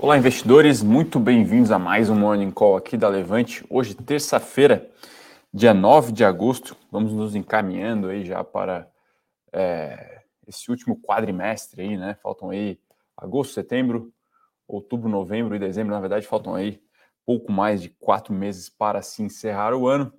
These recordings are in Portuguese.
Olá, investidores, muito bem-vindos a mais um Morning Call aqui da Levante. Hoje, terça-feira, dia 9 de agosto, vamos nos encaminhando aí já para é, esse último quadrimestre aí, né? Faltam aí agosto, setembro, outubro, novembro e dezembro, na verdade, faltam aí pouco mais de quatro meses para se encerrar o ano.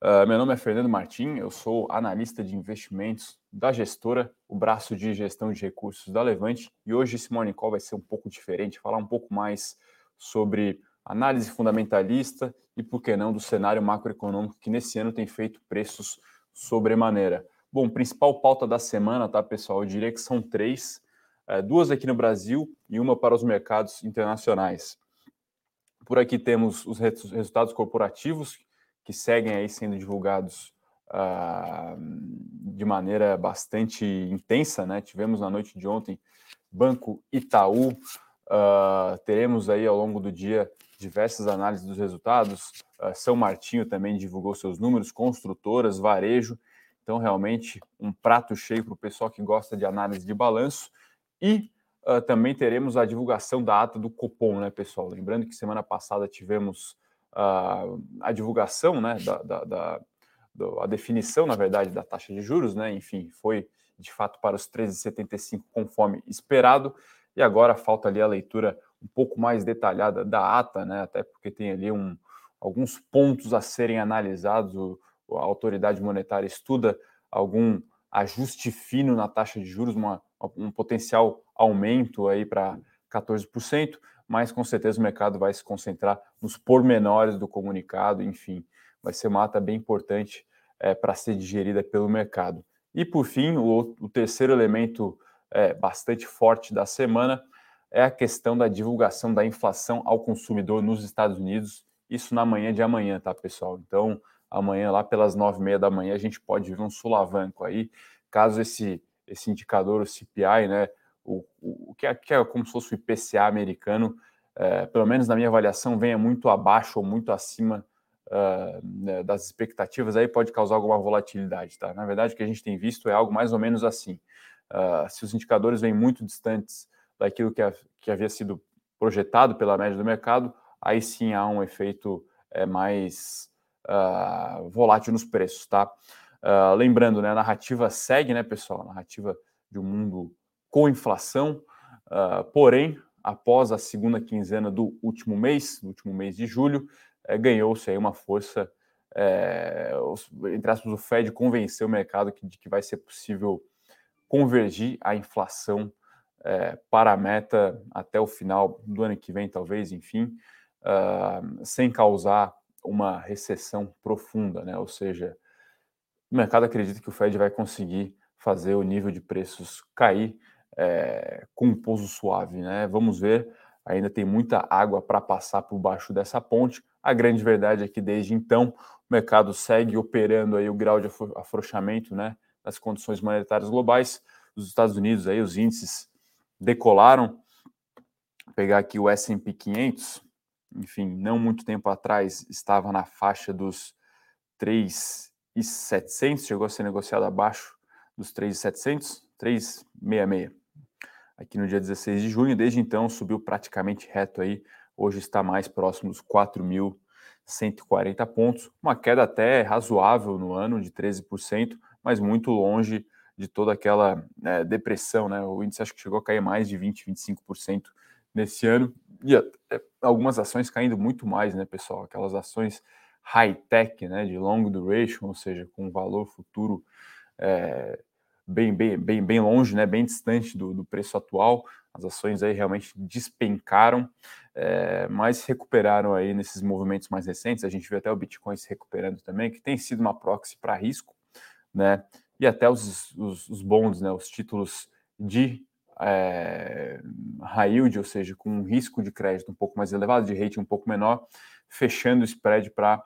Uh, meu nome é Fernando Martim, eu sou analista de investimentos da gestora, o braço de gestão de recursos da Levante, e hoje esse Morning Call vai ser um pouco diferente, falar um pouco mais sobre análise fundamentalista e, por que não, do cenário macroeconômico que nesse ano tem feito preços sobremaneira. Bom, principal pauta da semana, tá, pessoal? Eu diria que são três, é, duas aqui no Brasil e uma para os mercados internacionais. Por aqui temos os resultados corporativos que seguem aí sendo divulgados uh, de maneira bastante intensa, né? Tivemos na noite de ontem Banco Itaú, uh, teremos aí ao longo do dia diversas análises dos resultados. Uh, São Martinho também divulgou seus números, construtoras, varejo. Então, realmente, um prato cheio para o pessoal que gosta de análise de balanço. E também teremos a divulgação da ata do Copom, né, pessoal? Lembrando que semana passada tivemos uh, a divulgação né, da, da, da, a definição, na verdade, da taxa de juros, né? Enfim, foi de fato para os 13,75 conforme esperado, e agora falta ali a leitura um pouco mais detalhada da ata, né? Até porque tem ali um, alguns pontos a serem analisados. O, a autoridade monetária estuda algum ajuste fino na taxa de juros, uma, um potencial aumento aí para 14%, mas com certeza o mercado vai se concentrar nos pormenores do comunicado, enfim, vai ser uma ata bem importante é, para ser digerida pelo mercado. E por fim, o, o terceiro elemento é, bastante forte da semana é a questão da divulgação da inflação ao consumidor nos Estados Unidos, isso na manhã de amanhã, tá, pessoal? Então, amanhã, lá pelas nove e meia da manhã, a gente pode ver um sulavanco aí, caso esse, esse indicador, o CPI, né, o, o, que, é, que é como se fosse o IPCA americano, é, pelo menos na minha avaliação, venha muito abaixo ou muito acima uh, das expectativas, aí pode causar alguma volatilidade, tá? Na verdade, o que a gente tem visto é algo mais ou menos assim. Uh, se os indicadores vêm muito distantes daquilo que, a, que havia sido projetado pela média do mercado, aí sim há um efeito é, mais uh, volátil nos preços, tá? Lembrando, né, a narrativa segue, né, pessoal? A narrativa de um mundo com inflação, uh, porém, após a segunda quinzena do último mês, do último mês de julho, é, ganhou-se aí uma força, é, os, entre aspas, o Fed convenceu o mercado que, de que vai ser possível convergir a inflação é, para a meta até o final do ano que vem, talvez, enfim, uh, sem causar uma recessão profunda, né? Ou seja, o mercado acredita que o Fed vai conseguir fazer o nível de preços cair é, com um pouso suave, né? Vamos ver, ainda tem muita água para passar por baixo dessa ponte, a grande verdade é que desde então o mercado segue operando aí o grau de afrouxamento, né, das condições monetárias globais. Os Estados Unidos aí os índices decolaram. Vou pegar aqui o S&P 500, enfim, não muito tempo atrás estava na faixa dos 3,700, chegou a ser negociado abaixo dos 3,700, 3,66. Aqui no dia 16 de junho, desde então subiu praticamente reto aí hoje está mais próximo dos 4.140 pontos, uma queda até razoável no ano de 13%, mas muito longe de toda aquela né, depressão, né? O índice acho que chegou a cair mais de 20, 25% nesse ano e é, algumas ações caindo muito mais, né, pessoal? Aquelas ações high-tech, né, de long duration, ou seja, com valor futuro é, bem, bem, bem, bem longe, né, bem distante do, do preço atual. As ações aí realmente despencaram, é, mas recuperaram aí nesses movimentos mais recentes. A gente viu até o Bitcoin se recuperando também, que tem sido uma proxy para risco, né? E até os, os, os bonds, né, os títulos de é, high yield, ou seja, com um risco de crédito um pouco mais elevado, de rating um pouco menor, fechando o spread para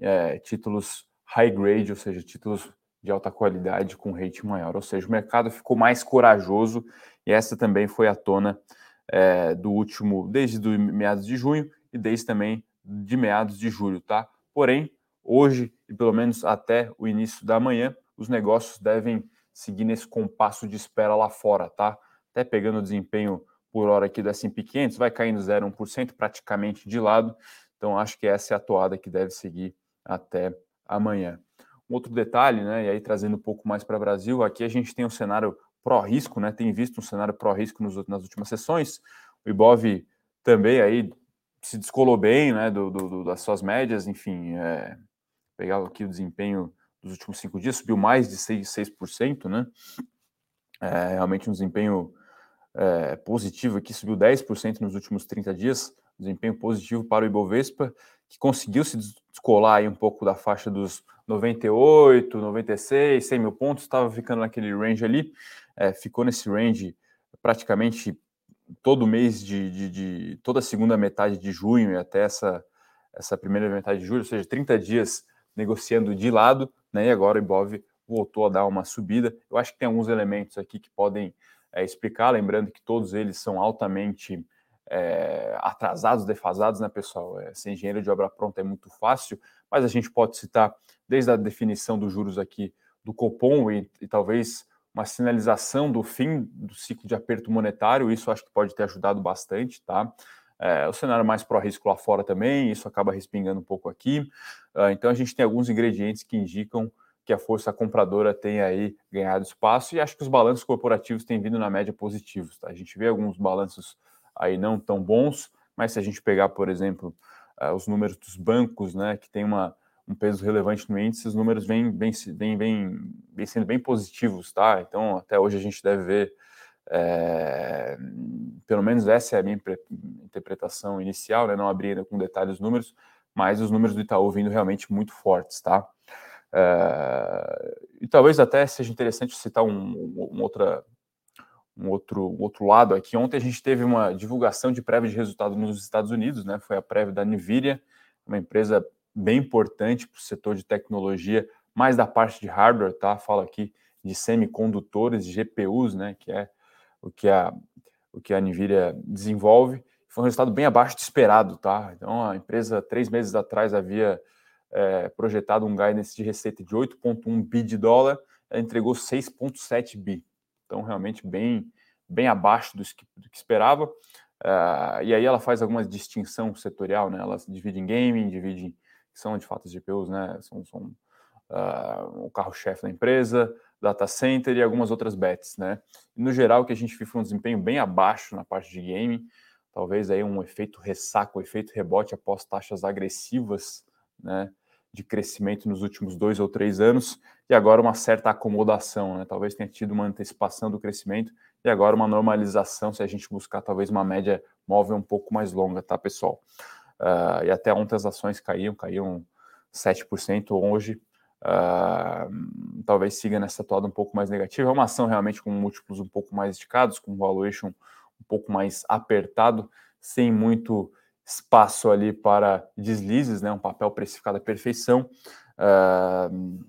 é, títulos high grade, ou seja, títulos de alta qualidade com rate maior. Ou seja, o mercado ficou mais corajoso e essa também foi a tona é, do último, desde do meados de junho e desde também de meados de julho, tá? Porém, hoje e pelo menos até o início da manhã, os negócios devem seguir nesse compasso de espera lá fora, tá? Até pegando o desempenho por hora aqui do S&P 500, vai caindo 0,1%, praticamente de lado. Então, acho que essa é a toada que deve seguir até amanhã. Um outro detalhe, né, e aí trazendo um pouco mais para o Brasil, aqui a gente tem um cenário pró-risco, né, tem visto um cenário pró-risco nas últimas sessões. O Ibov também aí se descolou bem, né, do, do das suas médias, enfim, é, pegar aqui o desempenho dos últimos cinco dias, subiu mais de 6%, 6% né, é, realmente um desempenho é, positivo aqui, subiu 10% nos últimos 30 dias, desempenho positivo para o Ibovespa, que conseguiu se descolar aí um pouco da faixa dos 98, 96, 100 mil pontos, estava ficando naquele range ali, é, ficou nesse range praticamente todo mês de, de, de, toda a segunda metade de junho e até essa, essa primeira metade de julho, ou seja, 30 dias negociando de lado, né? E agora o Ibov voltou a dar uma subida. Eu acho que tem alguns elementos aqui que podem é, explicar, lembrando que todos eles são altamente é, atrasados, defasados, né, pessoal? É, ser engenheiro de obra pronta é muito fácil, mas a gente pode citar desde a definição dos juros aqui do Copom e, e talvez uma sinalização do fim do ciclo de aperto monetário, isso acho que pode ter ajudado bastante, tá? É, o cenário mais pró-risco lá fora também, isso acaba respingando um pouco aqui. Uh, então a gente tem alguns ingredientes que indicam que a força compradora tem aí ganhado espaço e acho que os balanços corporativos têm vindo na média positivos. Tá? A gente vê alguns balanços aí não tão bons, mas se a gente pegar, por exemplo, uh, os números dos bancos, né, que tem uma, um peso relevante no índice, os números vêm, vêm, vêm, vêm, sendo bem positivos, tá? Então, até hoje a gente deve ver, é, pelo menos essa é a minha interpretação inicial, né? Não abri ainda com detalhes os números, mas os números do Itaú vindo realmente muito fortes, tá? É, e talvez até seja interessante citar um, um, outra, um, outro, um outro lado aqui. Ontem a gente teve uma divulgação de prévia de resultado nos Estados Unidos, né? Foi a prévia da Nvidia, uma empresa bem importante para o setor de tecnologia, mais da parte de hardware, tá? Fala aqui de semicondutores, GPUs, né? Que é o que a, o que a Nvidia desenvolve. Foi um resultado bem abaixo do esperado, tá? Então a empresa, três meses atrás, havia é, projetado um guidance de receita de 8,1 bi de dólar, ela entregou 6,7 bi. Então, realmente bem, bem abaixo do que, do que esperava. Uh, e aí ela faz alguma distinção setorial, né? Ela divide em gaming, divide em são de fato as GPUs, né? São, são uh, o carro-chefe da empresa, data center e algumas outras bets, né? No geral, que a gente viu um desempenho bem abaixo na parte de gaming, talvez aí um efeito ressaco, um efeito rebote após taxas agressivas, né? De crescimento nos últimos dois ou três anos, e agora uma certa acomodação, né? Talvez tenha tido uma antecipação do crescimento e agora uma normalização, se a gente buscar talvez uma média móvel um pouco mais longa, tá, pessoal? Uh, e até ontem as ações caíam, caíam 7% hoje. Uh, talvez siga nessa toada um pouco mais negativa. É uma ação realmente com múltiplos um pouco mais esticados, com valuation um pouco mais apertado, sem muito espaço ali para deslizes, né? Um papel precificado à perfeição. Uh,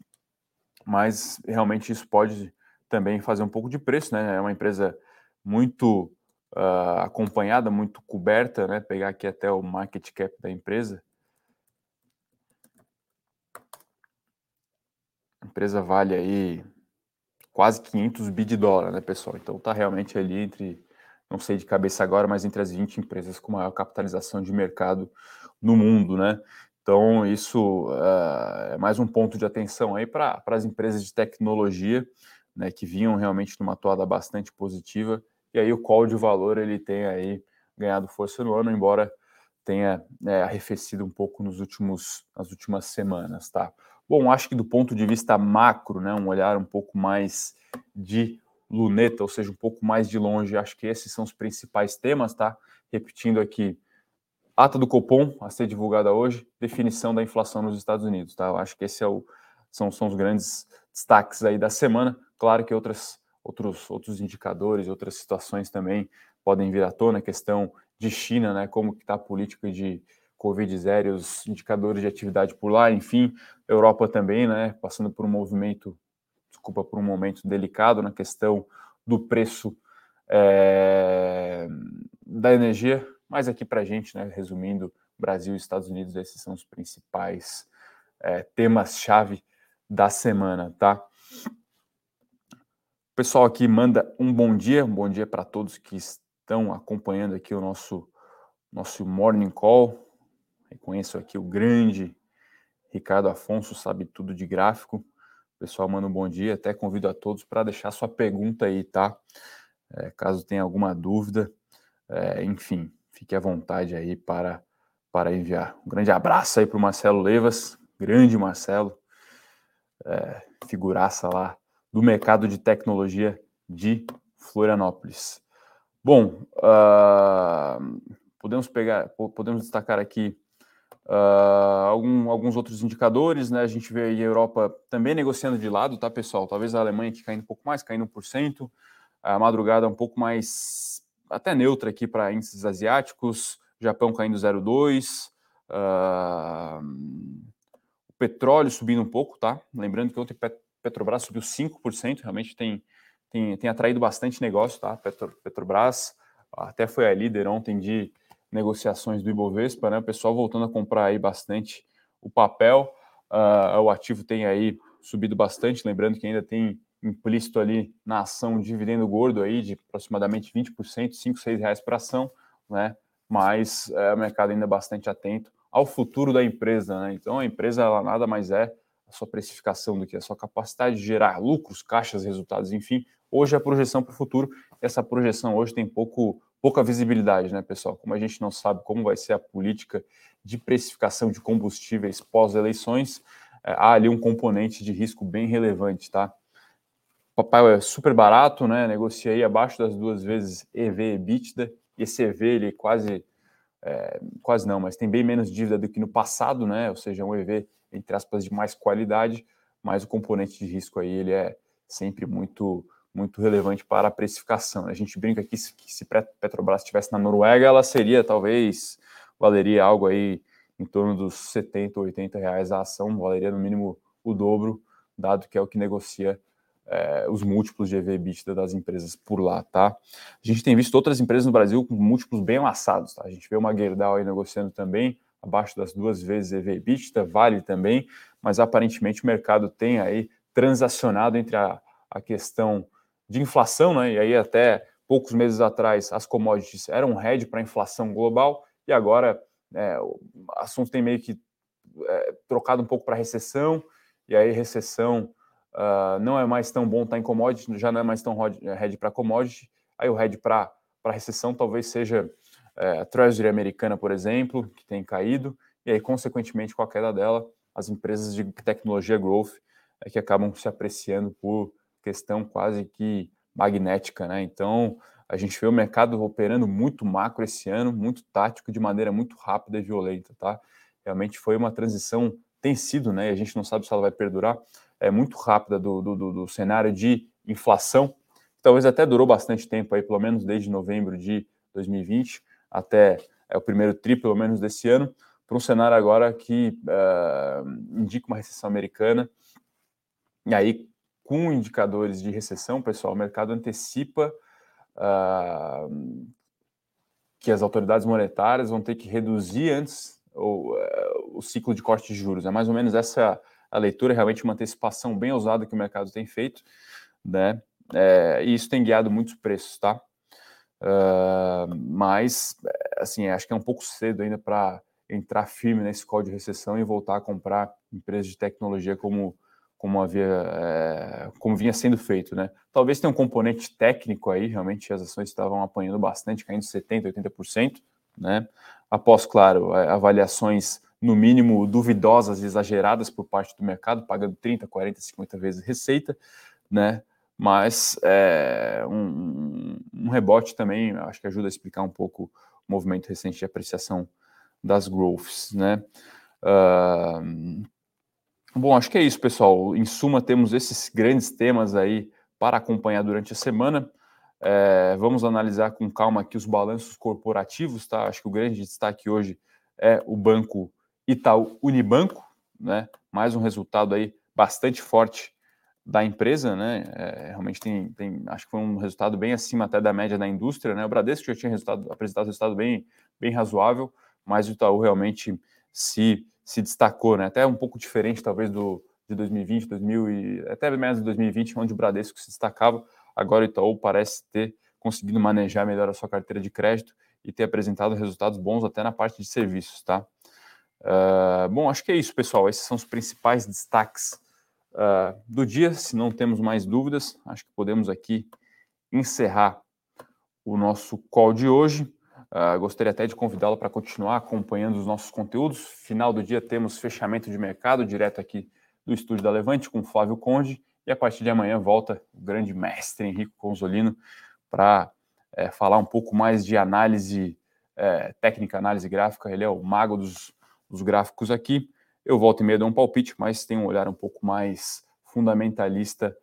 mas realmente isso pode também fazer um pouco de preço, né? É uma empresa muito uh, acompanhada, muito coberta, né? Pegar aqui até o market cap da empresa. A empresa vale aí quase 500 bi de dólar, né, pessoal? Então tá realmente ali entre, não sei de cabeça agora, mas entre as 20 empresas com maior capitalização de mercado no mundo, né? Então, isso uh, é mais um ponto de atenção aí para as empresas de tecnologia, né, que vinham realmente numa toada bastante positiva e aí o call de valor ele tem aí ganhado força no ano, embora tenha é, arrefecido um pouco nos últimos, nas últimas semanas, tá? Bom, acho que do ponto de vista macro, né, um olhar um pouco mais de luneta, ou seja, um pouco mais de longe, acho que esses são os principais temas, tá? Repetindo aqui, ata do Copom a ser divulgada hoje, definição da inflação nos Estados Unidos, tá? Eu acho que esse é são, são os grandes destaques aí da semana. Claro que outras outros, outros indicadores, outras situações também podem vir à tona, a questão de China, né, como está a política de Covid zero, os indicadores de atividade por lá, enfim, Europa também, né, passando por um movimento, desculpa, por um momento delicado na questão do preço é, da energia, mas aqui para a gente, né, resumindo, Brasil e Estados Unidos, esses são os principais é, temas-chave da semana, tá? O pessoal aqui manda um bom dia, um bom dia para todos que estão acompanhando aqui o nosso, nosso Morning Call. Reconheço aqui o grande Ricardo Afonso, sabe tudo de gráfico. pessoal manda um bom dia. Até convido a todos para deixar sua pergunta aí, tá? É, caso tenha alguma dúvida, é, enfim, fique à vontade aí para, para enviar. Um grande abraço aí para o Marcelo Levas, grande Marcelo, é, figuraça lá do mercado de tecnologia de Florianópolis. Bom, uh, podemos pegar, podemos destacar aqui uh, algum, alguns outros indicadores, né? A gente vê a Europa também negociando de lado, tá, pessoal? Talvez a Alemanha aqui caindo um pouco mais, caindo 1%, a madrugada um pouco mais até neutra aqui para índices asiáticos, Japão caindo 0,2%, uh, o petróleo subindo um pouco, tá? Lembrando que ontem Petrobras subiu 5%, realmente tem, tem, tem atraído bastante negócio, tá? Petro, Petrobras até foi a líder ontem de negociações do Ibovespa, né? O pessoal voltando a comprar aí bastante o papel, uh, o ativo tem aí subido bastante, lembrando que ainda tem implícito ali na ação um dividendo gordo aí de aproximadamente 20%, 5, 6 reais para ação, né? Mas é, o mercado ainda é bastante atento ao futuro da empresa, né? Então a empresa ela nada mais é a sua precificação do que a sua capacidade de gerar lucros, caixas, resultados, enfim. Hoje é a projeção para o futuro. Essa projeção hoje tem pouco, pouca visibilidade, né, pessoal? Como a gente não sabe como vai ser a política de precificação de combustíveis pós-eleições, é, há ali um componente de risco bem relevante, tá? O papai é super barato, né? Negocia aí abaixo das duas vezes EV EBITDA. E esse EV, ele quase, é, quase não, mas tem bem menos dívida do que no passado, né? Ou seja, um EV entre aspas, de mais qualidade, mas o componente de risco aí ele é sempre muito muito relevante para a precificação. A gente brinca aqui que se Petrobras estivesse na Noruega, ela seria talvez valeria algo aí em torno dos 70, 80 reais a ação, valeria no mínimo o dobro, dado que é o que negocia é, os múltiplos de EV EBITDA das empresas por lá, tá? A gente tem visto outras empresas no Brasil com múltiplos bem amassados, tá? A gente vê uma Gerdau aí negociando também abaixo das duas vezes EV EBITDA, vale também, mas aparentemente o mercado tem aí transacionado entre a, a questão de inflação, né? E aí até poucos meses atrás as commodities eram um hedge para a inflação global e agora é, o assunto tem meio que é, trocado um pouco para recessão e aí recessão uh, não é mais tão bom estar tá em commodity, já não é mais tão hedge para commodity, aí o hedge para recessão talvez seja é, a Treasury americana, por exemplo, que tem caído, e aí, consequentemente, com a queda dela, as empresas de tecnologia growth é que acabam se apreciando por questão quase que magnética, né? Então, a gente vê o mercado operando muito macro esse ano, muito tático, de maneira muito rápida e violenta, tá? Realmente foi uma transição, tem sido, né? E a gente não sabe se ela vai perdurar, é muito rápida do, do, do cenário de inflação, talvez até durou bastante tempo aí, pelo menos desde novembro de 2020, até é, o primeiro tri, pelo menos desse ano, para um cenário agora que uh, indica uma recessão americana. E aí, com indicadores de recessão, pessoal, o mercado antecipa uh, que as autoridades monetárias vão ter que reduzir antes o, uh, o ciclo de corte de juros. É mais ou menos essa a leitura, realmente uma antecipação bem ousada que o mercado tem feito, né? É, e isso tem guiado muitos preços, tá? Uh, mas, assim, acho que é um pouco cedo ainda para entrar firme nesse call de recessão e voltar a comprar empresas de tecnologia como, como havia é, como vinha sendo feito, né? Talvez tenha um componente técnico aí, realmente as ações estavam apanhando bastante, caindo 70%, 80%, né? Após, claro, avaliações no mínimo duvidosas, exageradas por parte do mercado, pagando 30, 40, 50 vezes receita, né? mas é, um, um, rebote também acho que ajuda a explicar um pouco o movimento recente de apreciação das growths, né? Uh, bom, acho que é isso, pessoal. Em suma, temos esses grandes temas aí para acompanhar durante a semana. É, vamos analisar com calma aqui os balanços corporativos, tá? Acho que o grande destaque hoje é o banco Itaú Unibanco, né? Mais um resultado aí bastante forte da empresa, né? É, realmente tem, tem, acho que foi um resultado bem acima até da média da indústria, né? O Bradesco já tinha resultado, apresentado resultado bem, bem razoável, mas o Itaú realmente se, se destacou, né? Até um pouco diferente, talvez, do de 2020, 2000 e até menos de 2020, onde o Bradesco se destacava. Agora o Itaú parece ter conseguindo manejar melhor a sua carteira de crédito e ter apresentado resultados bons até na parte de serviços, tá? Uh, bom, acho que é isso, pessoal. Esses são os principais destaques uh, do dia. Se não temos mais dúvidas, acho que podemos aqui encerrar o nosso call de hoje. Uh, gostaria até de convidá-lo para continuar acompanhando os nossos conteúdos. Final do dia temos fechamento de mercado direto aqui do estúdio da Levante com Flávio Conde. E a partir de amanhã volta o grande mestre Henrique Consolino para é, falar um pouco mais de análise é, técnica, análise gráfica. Ele é o mago dos, os gráficos aqui. Eu volto e meia dou um palpite, mas tem um olhar um pouco mais fundamentalista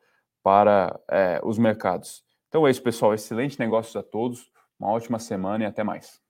para é, os mercados. Então é isso, pessoal. Excelente negócios a todos, uma ótima semana e até mais.